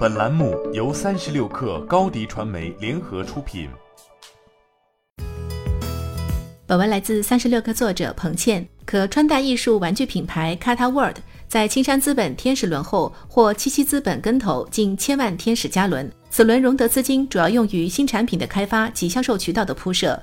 本栏目由三十六氪高低传媒联合出品。本文来自三十六氪作者彭倩。可穿戴艺术玩具品牌 Kata World 在青山资本天使轮后获七七资本跟投近千万天使加轮，此轮融得资金主要用于新产品的开发及销售渠道的铺设。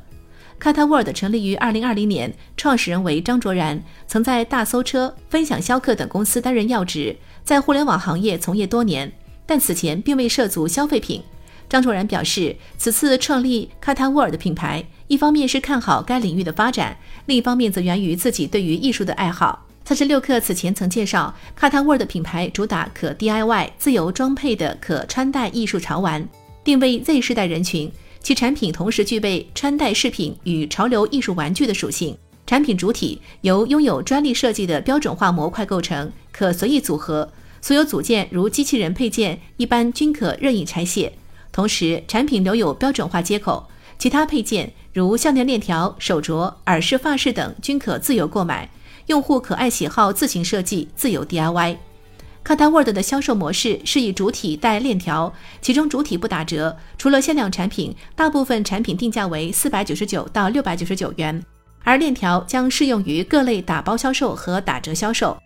Kata World 成立于二零二零年，创始人为张卓然，曾在大搜车、分享销客等公司担任要职，在互联网行业从业多年，但此前并未涉足消费品。张卓然表示，此次创立 Kata w o r d 品牌，一方面是看好该领域的发展，另一方面则源于自己对于艺术的爱好。三十六氪此前曾介绍，Kata w o r d 品牌主打可 DIY 自由装配的可穿戴艺术潮玩，定位 Z 世代人群。其产品同时具备穿戴饰品与潮流艺术玩具的属性。产品主体由拥有专利设计的标准化模块构成，可随意组合。所有组件如机器人配件一般均可任意拆卸。同时，产品留有标准化接口，其他配件如项链链条、手镯、耳饰、发饰等均可自由购买。用户可按喜好自行设计，自由 DIY。c a t a w o r d 的销售模式是以主体带链条，其中主体不打折，除了限量产品，大部分产品定价为四百九十九到六百九十九元，而链条将适用于各类打包销售和打折销售。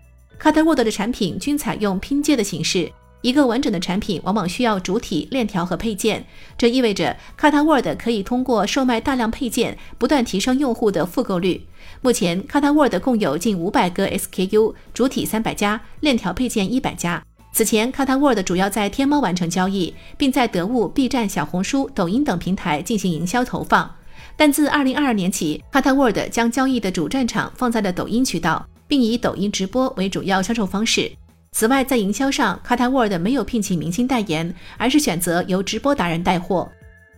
Kata World 的产品均采用拼接的形式。一个完整的产品往往需要主体、链条和配件，这意味着 cata word 可以通过售卖大量配件，不断提升用户的复购率。目前 cata word 共有近五百个 SKU，主体三百家，链条配件一百家。此前 cata word 主要在天猫完成交易，并在得物、B 站、小红书、抖音等平台进行营销投放。但自二零二二年起 cata word 将交易的主战场放在了抖音渠道，并以抖音直播为主要销售方式。此外，在营销上 c a t a w o r d 没有聘请明星代言，而是选择由直播达人带货。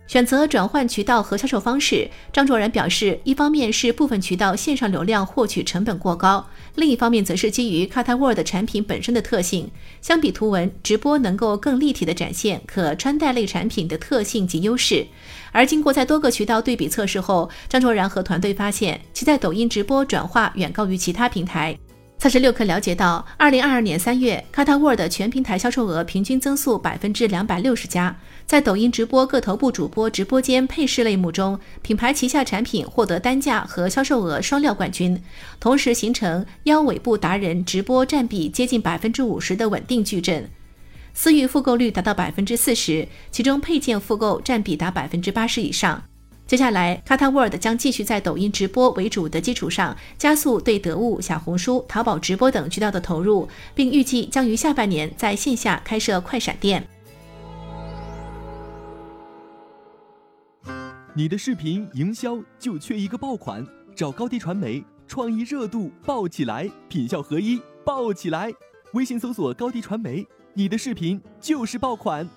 选择转换渠道和销售方式，张卓然表示，一方面是部分渠道线上流量获取成本过高，另一方面则是基于 Kata World 产品本身的特性，相比图文直播能够更立体的展现可穿戴类产品的特性及优势。而经过在多个渠道对比测试后，张卓然和团队发现，其在抖音直播转化远高于其他平台。三十六氪了解到，二零二二年三月，Kata World 全平台销售额平均增速百分之两百六十加。在抖音直播各头部主播直播间配饰类目中，品牌旗下产品获得单价和销售额双料冠军，同时形成腰尾部达人直播占比接近百分之五十的稳定矩阵。私域复购率达到百分之四十，其中配件复购占比达百分之八十以上。接下来 cata world 将继续在抖音直播为主的基础上，加速对得物、小红书、淘宝直播等渠道的投入，并预计将于下半年在线下开设快闪店。你的视频营销就缺一个爆款，找高低传媒，创意热度爆起来，品效合一爆起来。微信搜索高低传媒，你的视频就是爆款。